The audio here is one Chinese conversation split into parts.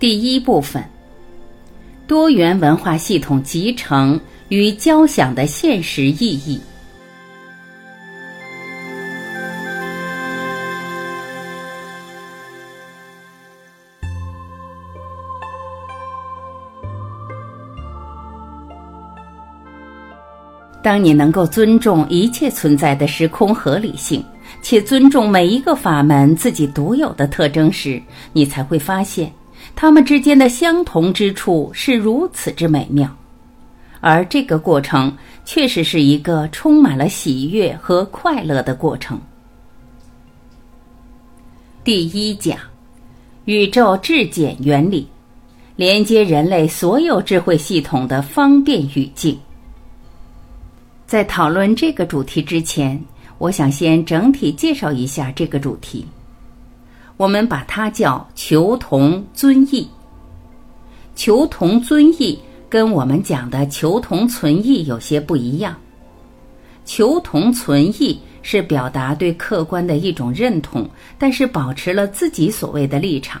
第一部分：多元文化系统集成与交响的现实意义。当你能够尊重一切存在的时空合理性，且尊重每一个法门自己独有的特征时，你才会发现。它们之间的相同之处是如此之美妙，而这个过程确实是一个充满了喜悦和快乐的过程。第一讲，宇宙质简原理，连接人类所有智慧系统的方便语境。在讨论这个主题之前，我想先整体介绍一下这个主题。我们把它叫求同尊异。求同尊异跟我们讲的求同存异有些不一样。求同存异是表达对客观的一种认同，但是保持了自己所谓的立场；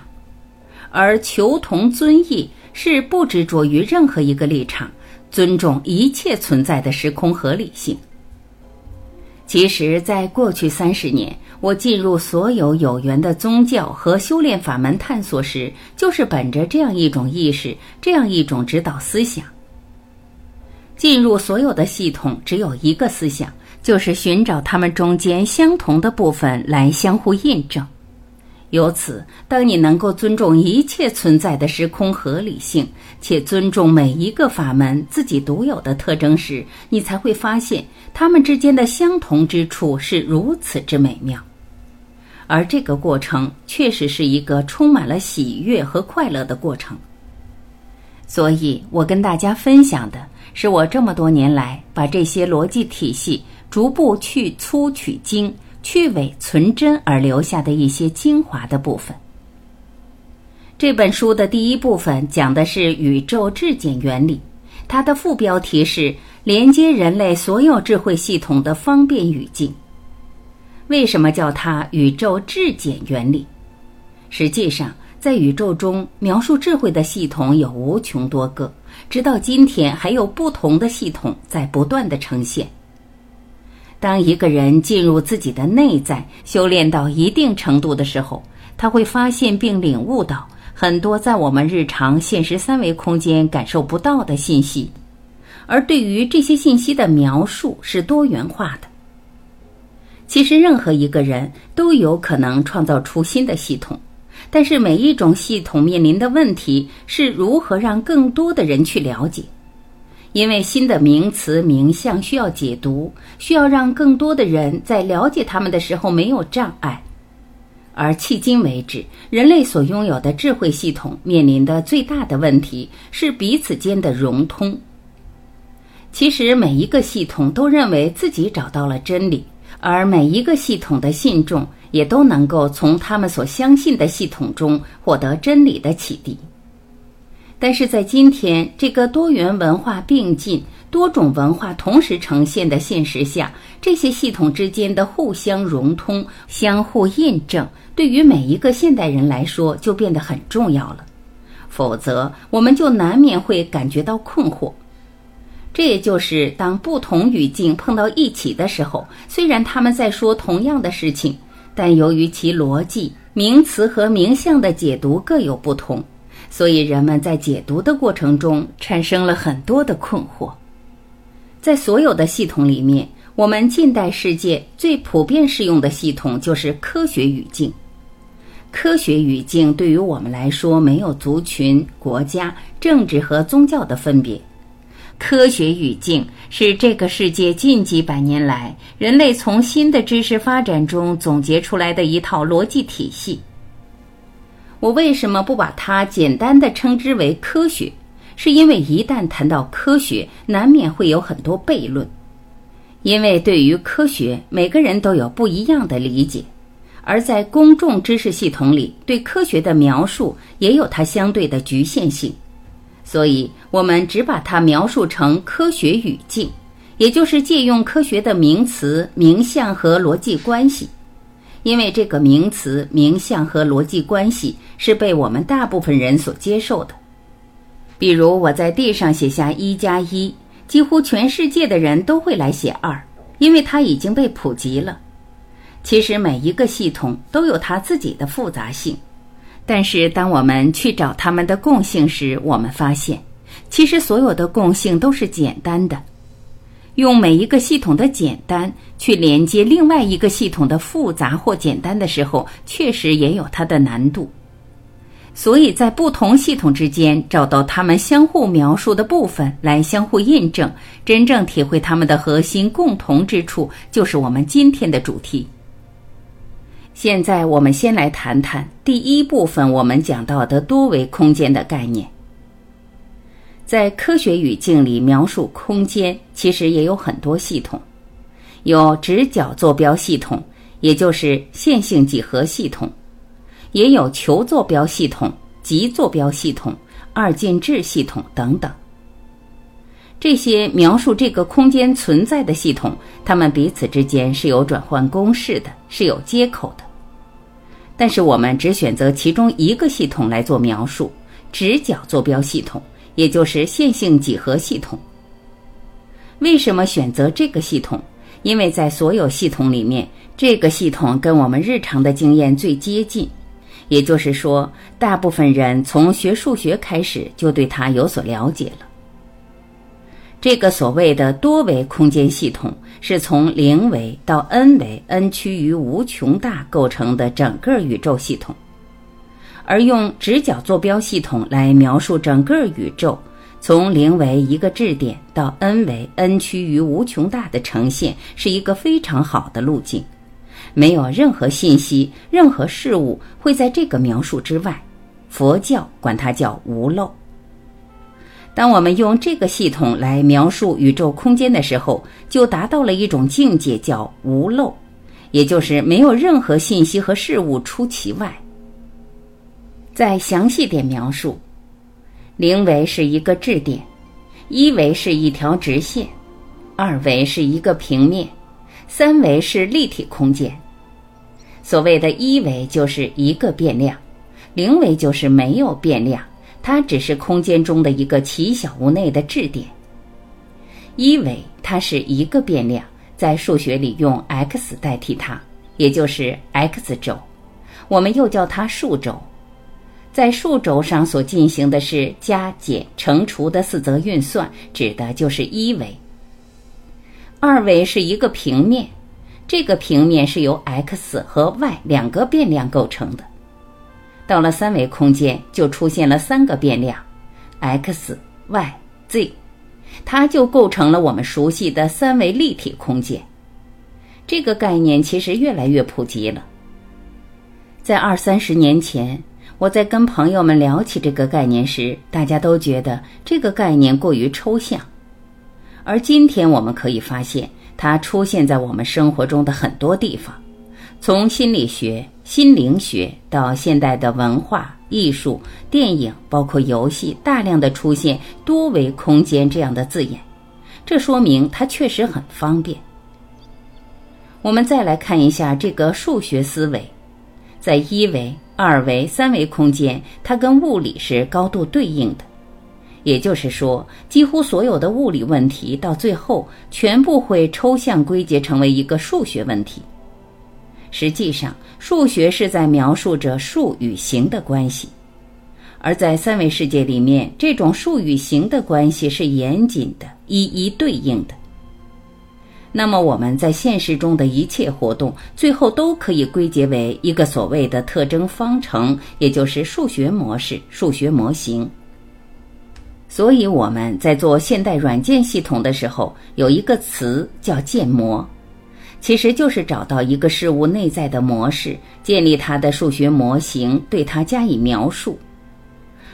而求同尊异是不执着于任何一个立场，尊重一切存在的时空合理性。其实，在过去三十年，我进入所有有缘的宗教和修炼法门探索时，就是本着这样一种意识，这样一种指导思想。进入所有的系统，只有一个思想，就是寻找它们中间相同的部分来相互印证。由此，当你能够尊重一切存在的时空合理性，且尊重每一个法门自己独有的特征时，你才会发现它们之间的相同之处是如此之美妙。而这个过程确实是一个充满了喜悦和快乐的过程。所以我跟大家分享的是我这么多年来把这些逻辑体系逐步去粗取精。去伪存真而留下的一些精华的部分。这本书的第一部分讲的是宇宙质简原理，它的副标题是“连接人类所有智慧系统的方便语境”。为什么叫它宇宙质简原理？实际上，在宇宙中描述智慧的系统有无穷多个，直到今天还有不同的系统在不断的呈现。当一个人进入自己的内在，修炼到一定程度的时候，他会发现并领悟到很多在我们日常现实三维空间感受不到的信息，而对于这些信息的描述是多元化的。其实，任何一个人都有可能创造出新的系统，但是每一种系统面临的问题是如何让更多的人去了解。因为新的名词名相需要解读，需要让更多的人在了解他们的时候没有障碍，而迄今为止，人类所拥有的智慧系统面临的最大的问题是彼此间的融通。其实每一个系统都认为自己找到了真理，而每一个系统的信众也都能够从他们所相信的系统中获得真理的启迪。但是在今天这个多元文化并进、多种文化同时呈现的现实下，这些系统之间的互相融通、相互印证，对于每一个现代人来说就变得很重要了。否则，我们就难免会感觉到困惑。这也就是当不同语境碰到一起的时候，虽然他们在说同样的事情，但由于其逻辑、名词和名相的解读各有不同。所以，人们在解读的过程中产生了很多的困惑。在所有的系统里面，我们近代世界最普遍适用的系统就是科学语境。科学语境对于我们来说，没有族群、国家、政治和宗教的分别。科学语境是这个世界近几百年来人类从新的知识发展中总结出来的一套逻辑体系。我为什么不把它简单的称之为科学？是因为一旦谈到科学，难免会有很多悖论。因为对于科学，每个人都有不一样的理解，而在公众知识系统里，对科学的描述也有它相对的局限性。所以，我们只把它描述成科学语境，也就是借用科学的名词、名相和逻辑关系。因为这个名词、名相和逻辑关系是被我们大部分人所接受的。比如我在地上写下一加一，几乎全世界的人都会来写二，因为它已经被普及了。其实每一个系统都有它自己的复杂性，但是当我们去找它们的共性时，我们发现，其实所有的共性都是简单的。用每一个系统的简单去连接另外一个系统的复杂或简单的时候，确实也有它的难度。所以在不同系统之间找到它们相互描述的部分来相互印证，真正体会它们的核心共同之处，就是我们今天的主题。现在我们先来谈谈第一部分我们讲到的多维空间的概念。在科学语境里描述空间，其实也有很多系统，有直角坐标系统，也就是线性几何系统，也有球坐标系统、极坐标系统、二进制系统等等。这些描述这个空间存在的系统，它们彼此之间是有转换公式的，是有接口的。但是我们只选择其中一个系统来做描述——直角坐标系统。也就是线性几何系统。为什么选择这个系统？因为在所有系统里面，这个系统跟我们日常的经验最接近。也就是说，大部分人从学数学开始就对它有所了解了。这个所谓的多维空间系统，是从零维到 n 维，n 趋于无穷大构成的整个宇宙系统。而用直角坐标系统来描述整个宇宙，从零为一个质点到 n 为 n 趋于无穷大的呈现，是一个非常好的路径。没有任何信息、任何事物会在这个描述之外。佛教管它叫无漏。当我们用这个系统来描述宇宙空间的时候，就达到了一种境界，叫无漏，也就是没有任何信息和事物出其外。再详细点描述，零维是一个质点，一维是一条直线，二维是一个平面，三维是立体空间。所谓的一维就是一个变量，零维就是没有变量，它只是空间中的一个奇小无内的质点。一维它是一个变量，在数学里用 x 代替它，也就是 x 轴，我们又叫它数轴。在数轴上所进行的是加减乘除的四则运算，指的就是一维。二维是一个平面，这个平面是由 x 和 y 两个变量构成的。到了三维空间，就出现了三个变量，x、y、z，它就构成了我们熟悉的三维立体空间。这个概念其实越来越普及了，在二三十年前。我在跟朋友们聊起这个概念时，大家都觉得这个概念过于抽象。而今天我们可以发现，它出现在我们生活中的很多地方，从心理学、心灵学到现代的文化艺术、电影，包括游戏，大量的出现多维空间这样的字眼，这说明它确实很方便。我们再来看一下这个数学思维，在一维。二维、三维空间，它跟物理是高度对应的，也就是说，几乎所有的物理问题到最后全部会抽象归结成为一个数学问题。实际上，数学是在描述着数与形的关系，而在三维世界里面，这种数与形的关系是严谨的、一一对应的。那么我们在现实中的一切活动，最后都可以归结为一个所谓的特征方程，也就是数学模式、数学模型。所以我们在做现代软件系统的时候，有一个词叫建模，其实就是找到一个事物内在的模式，建立它的数学模型，对它加以描述。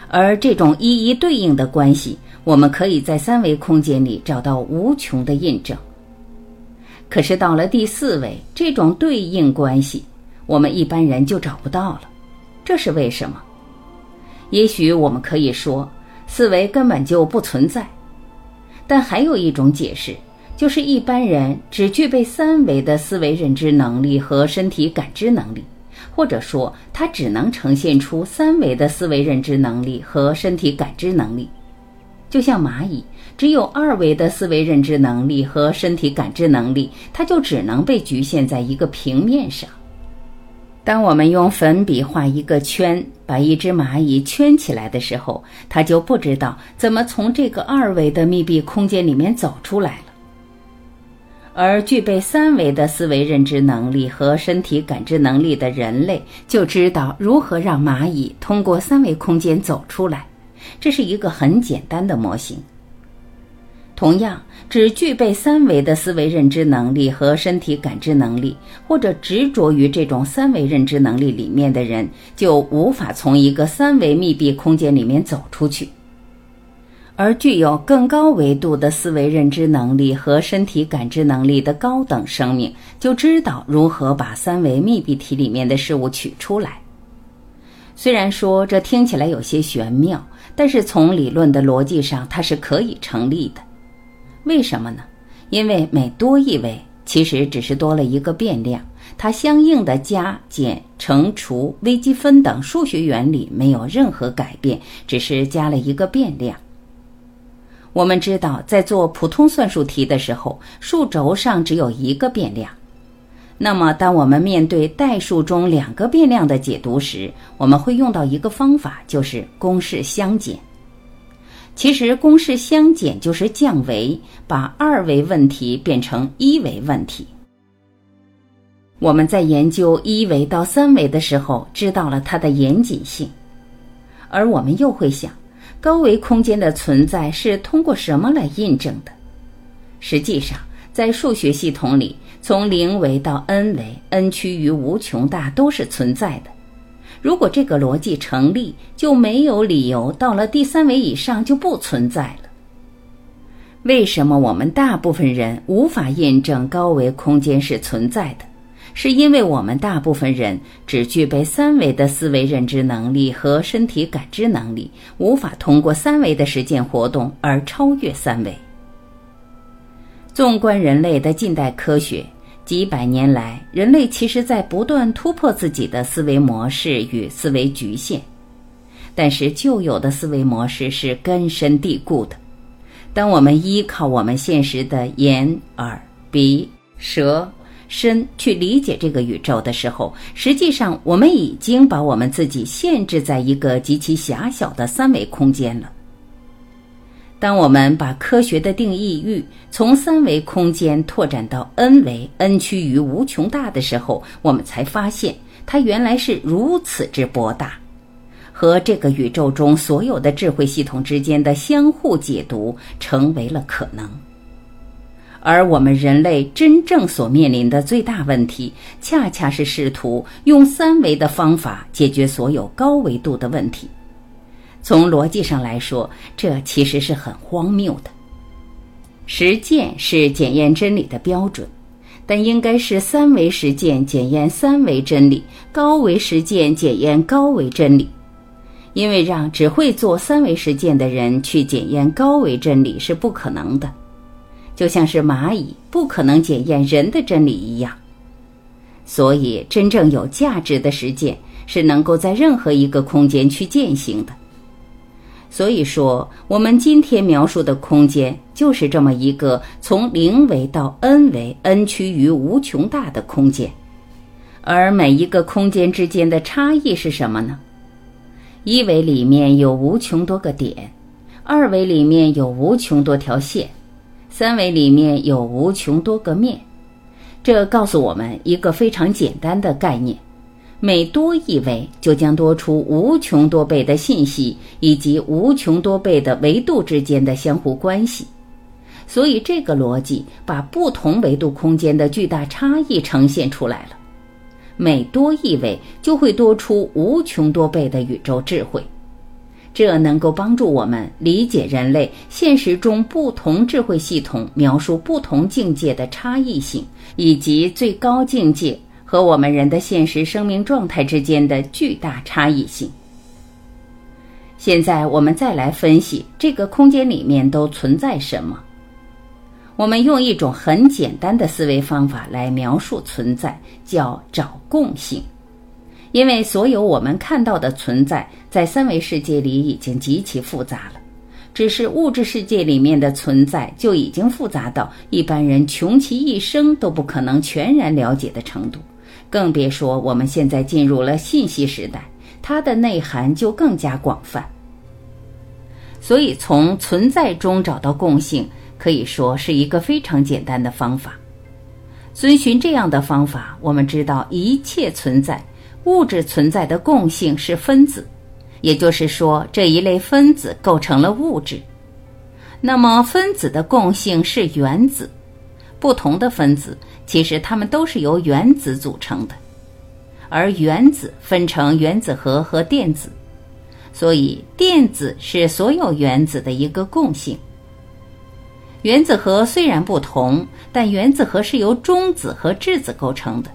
而这种一一对应的关系，我们可以在三维空间里找到无穷的印证。可是到了第四位，这种对应关系，我们一般人就找不到了。这是为什么？也许我们可以说，四维根本就不存在。但还有一种解释，就是一般人只具备三维的思维认知能力和身体感知能力，或者说他只能呈现出三维的思维认知能力和身体感知能力。就像蚂蚁只有二维的思维认知能力和身体感知能力，它就只能被局限在一个平面上。当我们用粉笔画一个圈，把一只蚂蚁圈起来的时候，它就不知道怎么从这个二维的密闭空间里面走出来了。而具备三维的思维认知能力和身体感知能力的人类，就知道如何让蚂蚁通过三维空间走出来。这是一个很简单的模型。同样，只具备三维的思维认知能力和身体感知能力，或者执着于这种三维认知能力里面的人，就无法从一个三维密闭空间里面走出去。而具有更高维度的思维认知能力和身体感知能力的高等生命，就知道如何把三维密闭体里面的事物取出来。虽然说这听起来有些玄妙，但是从理论的逻辑上，它是可以成立的。为什么呢？因为每多一位，其实只是多了一个变量，它相应的加减乘除微积分等数学原理没有任何改变，只是加了一个变量。我们知道，在做普通算术题的时候，数轴上只有一个变量。那么，当我们面对代数中两个变量的解读时，我们会用到一个方法，就是公式相减。其实，公式相减就是降维，把二维问题变成一维问题。我们在研究一维到三维的时候，知道了它的严谨性，而我们又会想。高维空间的存在是通过什么来印证的？实际上，在数学系统里，从零维到 n 维，n 趋于无穷大都是存在的。如果这个逻辑成立，就没有理由到了第三维以上就不存在了。为什么我们大部分人无法验证高维空间是存在的？是因为我们大部分人只具备三维的思维认知能力和身体感知能力，无法通过三维的实践活动而超越三维。纵观人类的近代科学，几百年来，人类其实在不断突破自己的思维模式与思维局限，但是旧有的思维模式是根深蒂固的。当我们依靠我们现实的眼、耳、鼻、舌。身去理解这个宇宙的时候，实际上我们已经把我们自己限制在一个极其狭小的三维空间了。当我们把科学的定义域从三维空间拓展到 n 维，n 趋于无穷大的时候，我们才发现它原来是如此之博大，和这个宇宙中所有的智慧系统之间的相互解读成为了可能。而我们人类真正所面临的最大问题，恰恰是试图用三维的方法解决所有高维度的问题。从逻辑上来说，这其实是很荒谬的。实践是检验真理的标准，但应该是三维实践检验三维真理，高维实践检验高维真理。因为让只会做三维实践的人去检验高维真理是不可能的。就像是蚂蚁不可能检验人的真理一样，所以真正有价值的实践是能够在任何一个空间去践行的。所以说，我们今天描述的空间就是这么一个从零维到 n 维，n 趋于无穷大的空间。而每一个空间之间的差异是什么呢？一维里面有无穷多个点，二维里面有无穷多条线。三维里面有无穷多个面，这告诉我们一个非常简单的概念：每多一维，就将多出无穷多倍的信息，以及无穷多倍的维度之间的相互关系。所以，这个逻辑把不同维度空间的巨大差异呈现出来了。每多一维，就会多出无穷多倍的宇宙智慧。这能够帮助我们理解人类现实中不同智慧系统描述不同境界的差异性，以及最高境界和我们人的现实生命状态之间的巨大差异性。现在我们再来分析这个空间里面都存在什么。我们用一种很简单的思维方法来描述存在，叫找共性。因为所有我们看到的存在，在三维世界里已经极其复杂了。只是物质世界里面的存在就已经复杂到一般人穷其一生都不可能全然了解的程度，更别说我们现在进入了信息时代，它的内涵就更加广泛。所以，从存在中找到共性。可以说是一个非常简单的方法。遵循这样的方法，我们知道一切存在物质存在的共性是分子，也就是说这一类分子构成了物质。那么分子的共性是原子，不同的分子其实它们都是由原子组成的，而原子分成原子核和电子，所以电子是所有原子的一个共性。原子核虽然不同，但原子核是由中子和质子构成的，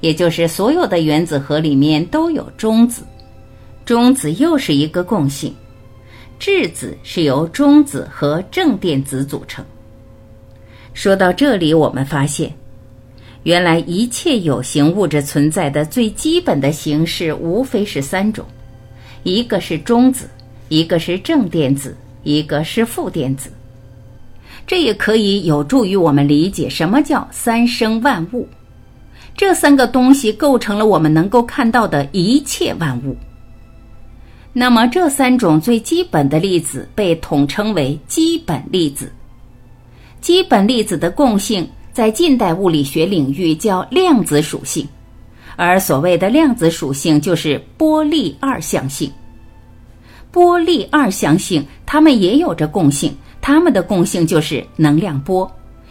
也就是所有的原子核里面都有中子，中子又是一个共性，质子是由中子和正电子组成。说到这里，我们发现，原来一切有形物质存在的最基本的形式无非是三种，一个是中子，一个是正电子，一个是负电子。这也可以有助于我们理解什么叫三生万物。这三个东西构成了我们能够看到的一切万物。那么，这三种最基本的粒子被统称为基本粒子。基本粒子的共性在近代物理学领域叫量子属性，而所谓的量子属性就是波粒二象性。波粒二象性，它们也有着共性。它们的共性就是能量波，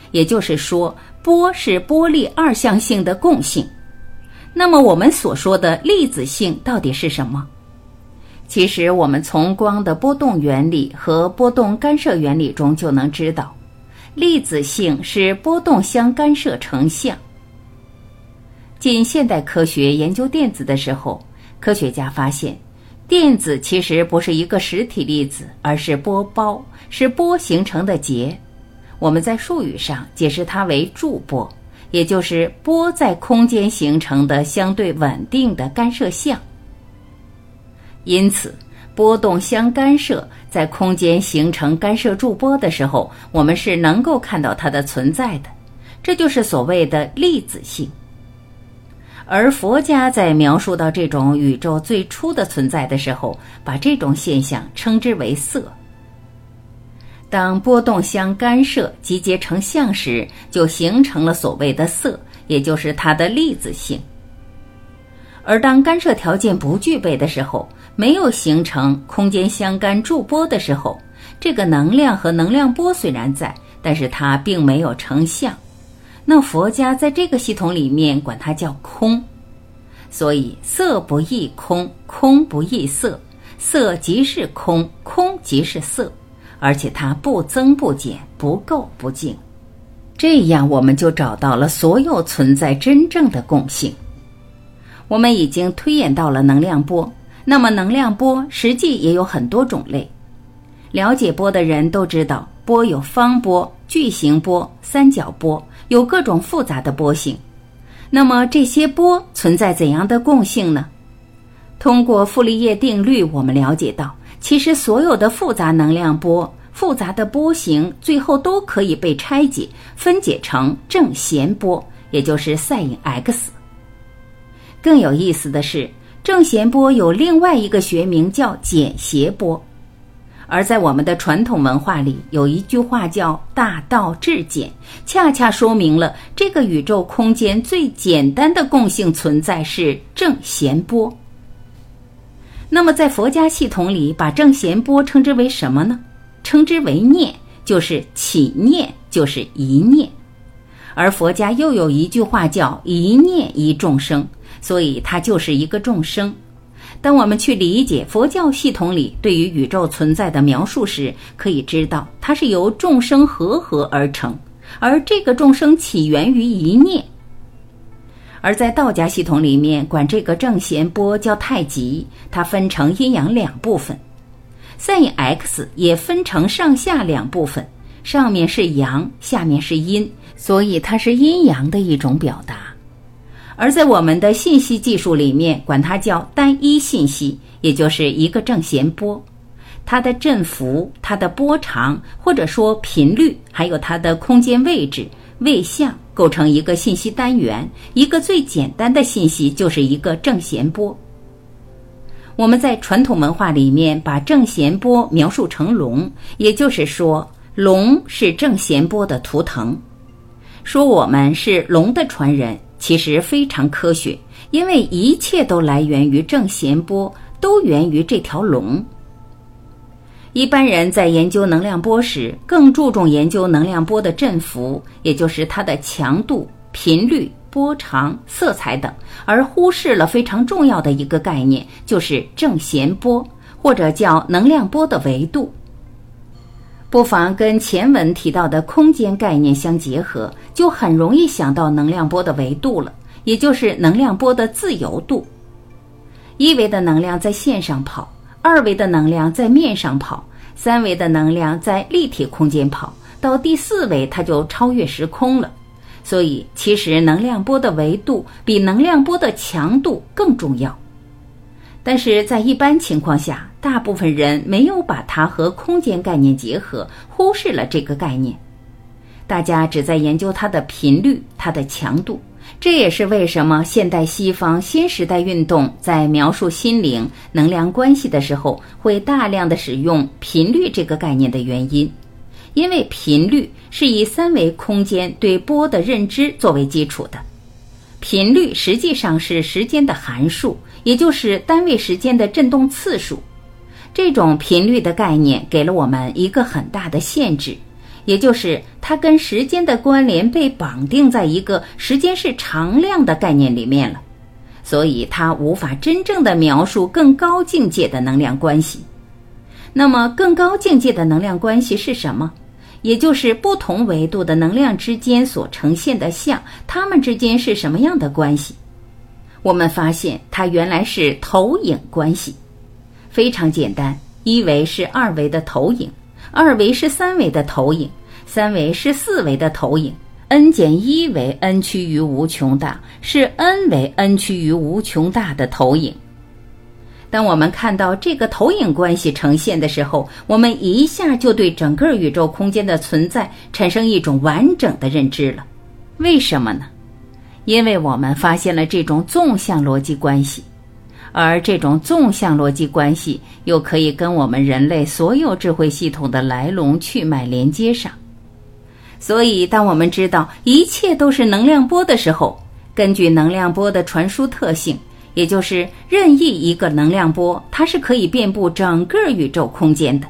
也就是说，波是波粒二象性的共性。那么，我们所说的粒子性到底是什么？其实，我们从光的波动原理和波动干涉原理中就能知道，粒子性是波动相干涉成像。近现代科学研究电子的时候，科学家发现。电子其实不是一个实体粒子，而是波包，是波形成的结。我们在术语上解释它为驻波，也就是波在空间形成的相对稳定的干涉项。因此，波动相干涉在空间形成干涉驻波的时候，我们是能够看到它的存在的。这就是所谓的粒子性。而佛家在描述到这种宇宙最初的存在的时候，把这种现象称之为色。当波动相干涉集结成像时，就形成了所谓的色，也就是它的粒子性。而当干涉条件不具备的时候，没有形成空间相干驻波的时候，这个能量和能量波虽然在，但是它并没有成像。那佛家在这个系统里面管它叫空，所以色不异空，空不异色，色即是空，空即是色，而且它不增不减，不垢不净。这样我们就找到了所有存在真正的共性。我们已经推演到了能量波，那么能量波实际也有很多种类。了解波的人都知道，波有方波、矩形波、三角波。有各种复杂的波形，那么这些波存在怎样的共性呢？通过傅立叶定律，我们了解到，其实所有的复杂能量波、复杂的波形，最后都可以被拆解、分解成正弦波，也就是 sin x。更有意思的是，正弦波有另外一个学名叫简谐波。而在我们的传统文化里，有一句话叫“大道至简”，恰恰说明了这个宇宙空间最简单的共性存在是正弦波。那么，在佛家系统里，把正弦波称之为什么呢？称之为念，就是起念，就是一念。而佛家又有一句话叫“一念一众生”，所以它就是一个众生。当我们去理解佛教系统里对于宇宙存在的描述时，可以知道它是由众生合合而成，而这个众生起源于一念。而在道家系统里面，管这个正弦波叫太极，它分成阴阳两部分；sin x 也分成上下两部分，上面是阳，下面是阴，所以它是阴阳的一种表达。而在我们的信息技术里面，管它叫单一信息，也就是一个正弦波，它的振幅、它的波长或者说频率，还有它的空间位置、位相，构成一个信息单元。一个最简单的信息就是一个正弦波。我们在传统文化里面把正弦波描述成龙，也就是说，龙是正弦波的图腾，说我们是龙的传人。其实非常科学，因为一切都来源于正弦波，都源于这条龙。一般人在研究能量波时，更注重研究能量波的振幅，也就是它的强度、频率、波长、色彩等，而忽视了非常重要的一个概念，就是正弦波，或者叫能量波的维度。不妨跟前文提到的空间概念相结合，就很容易想到能量波的维度了，也就是能量波的自由度。一维的能量在线上跑，二维的能量在面上跑，三维的能量在立体空间跑，到第四维它就超越时空了。所以，其实能量波的维度比能量波的强度更重要。但是在一般情况下，大部分人没有把它和空间概念结合，忽视了这个概念。大家只在研究它的频率、它的强度。这也是为什么现代西方新时代运动在描述心灵能量关系的时候，会大量的使用频率这个概念的原因。因为频率是以三维空间对波的认知作为基础的，频率实际上是时间的函数。也就是单位时间的振动次数，这种频率的概念给了我们一个很大的限制，也就是它跟时间的关联被绑定在一个时间是常量的概念里面了，所以它无法真正的描述更高境界的能量关系。那么，更高境界的能量关系是什么？也就是不同维度的能量之间所呈现的像，它们之间是什么样的关系？我们发现它原来是投影关系，非常简单。一维是二维的投影，二维是三维的投影，三维是四维的投影。n 减一为 n 趋于无穷大，是 n 为 n 趋于无穷大的投影。当我们看到这个投影关系呈现的时候，我们一下就对整个宇宙空间的存在产生一种完整的认知了。为什么呢？因为我们发现了这种纵向逻辑关系，而这种纵向逻辑关系又可以跟我们人类所有智慧系统的来龙去脉连接上。所以，当我们知道一切都是能量波的时候，根据能量波的传输特性，也就是任意一个能量波，它是可以遍布整个宇宙空间的。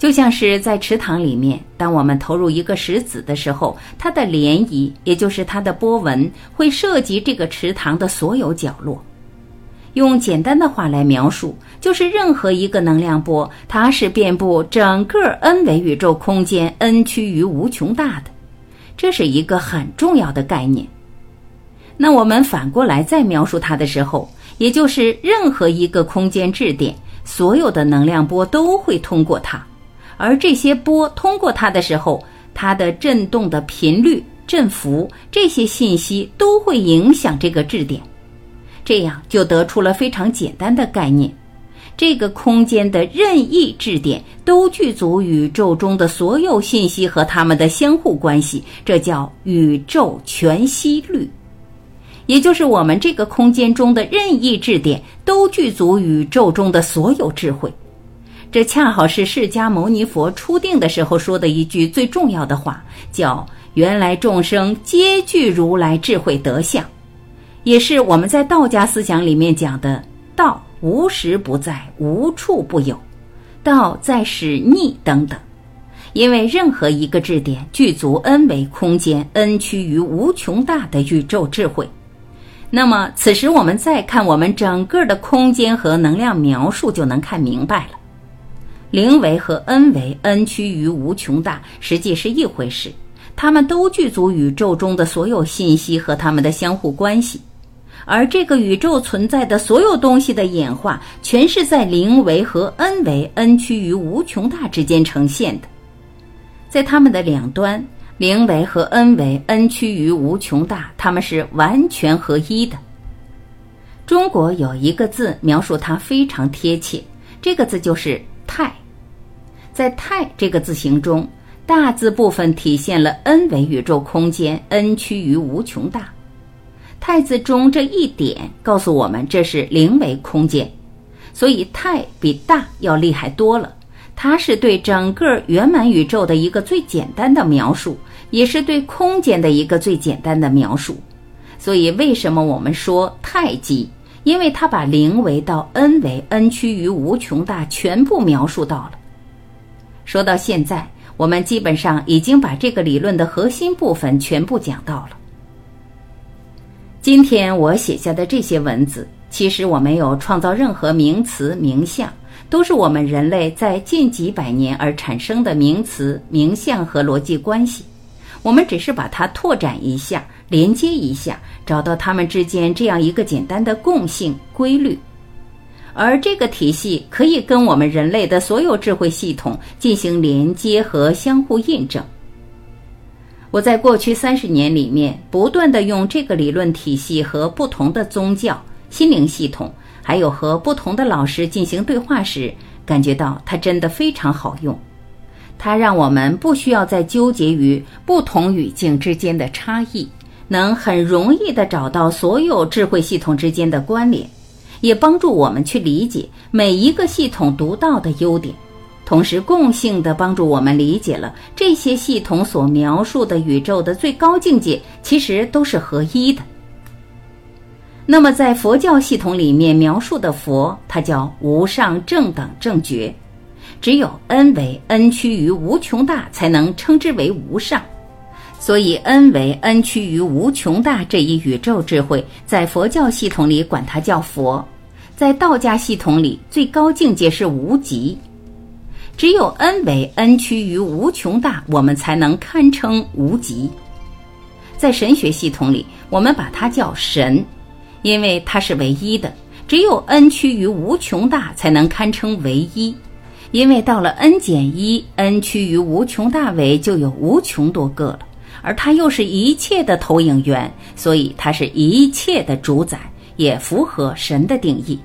就像是在池塘里面，当我们投入一个石子的时候，它的涟漪，也就是它的波纹，会涉及这个池塘的所有角落。用简单的话来描述，就是任何一个能量波，它是遍布整个 n 维宇宙空间 n 趋于无穷大的，这是一个很重要的概念。那我们反过来再描述它的时候，也就是任何一个空间质点，所有的能量波都会通过它。而这些波通过它的时候，它的振动的频率、振幅这些信息都会影响这个质点，这样就得出了非常简单的概念：这个空间的任意质点都具足宇宙中的所有信息和它们的相互关系，这叫宇宙全息律。也就是我们这个空间中的任意质点都具足宇宙中的所有智慧。这恰好是释迦牟尼佛初定的时候说的一句最重要的话，叫“原来众生皆具如来智慧德相”，也是我们在道家思想里面讲的“道无时不在，无处不有，道在使逆”等等。因为任何一个质点具足 n 维空间 n 趋于无穷大的宇宙智慧，那么此时我们再看我们整个的空间和能量描述，就能看明白了。零维和 n 维，n 趋于无穷大，实际是一回事。它们都具足宇宙中的所有信息和它们的相互关系，而这个宇宙存在的所有东西的演化，全是在零维和 n 维，n 趋于无穷大之间呈现的。在它们的两端，零维和 n 维 n 趋于无穷大，它们是完全合一的。中国有一个字描述它非常贴切，这个字就是“太”。在“太”这个字形中，大字部分体现了 n 维宇宙空间 n 趋于无穷大。太字中这一点告诉我们，这是零维空间，所以太比大要厉害多了。它是对整个圆满宇宙的一个最简单的描述，也是对空间的一个最简单的描述。所以，为什么我们说太极？因为它把零维到 n 维 n 趋于无穷大全部描述到了。说到现在，我们基本上已经把这个理论的核心部分全部讲到了。今天我写下的这些文字，其实我没有创造任何名词名相。都是我们人类在近几百年而产生的名词、名相和逻辑关系。我们只是把它拓展一下，连接一下，找到它们之间这样一个简单的共性规律。而这个体系可以跟我们人类的所有智慧系统进行连接和相互印证。我在过去三十年里面，不断的用这个理论体系和不同的宗教、心灵系统。还有和不同的老师进行对话时，感觉到它真的非常好用。它让我们不需要再纠结于不同语境之间的差异，能很容易地找到所有智慧系统之间的关联，也帮助我们去理解每一个系统独到的优点，同时共性地帮助我们理解了这些系统所描述的宇宙的最高境界其实都是合一的。那么，在佛教系统里面描述的佛，它叫无上正等正觉，只有 n 为 n 趋于无穷大，才能称之为无上。所以，n 为 n 趋于无穷大这一宇宙智慧，在佛教系统里管它叫佛，在道家系统里最高境界是无极。只有 n 为 n 趋于无穷大，我们才能堪称无极。在神学系统里，我们把它叫神。因为它是唯一的，只有 n 趋于无穷大才能堪称唯一。因为到了 n 减一，n 趋于无穷大为就有无穷多个了，而它又是一切的投影源，所以它是一切的主宰，也符合神的定义。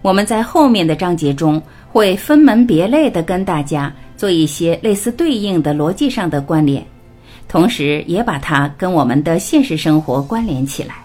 我们在后面的章节中会分门别类的跟大家做一些类似对应的逻辑上的关联，同时也把它跟我们的现实生活关联起来。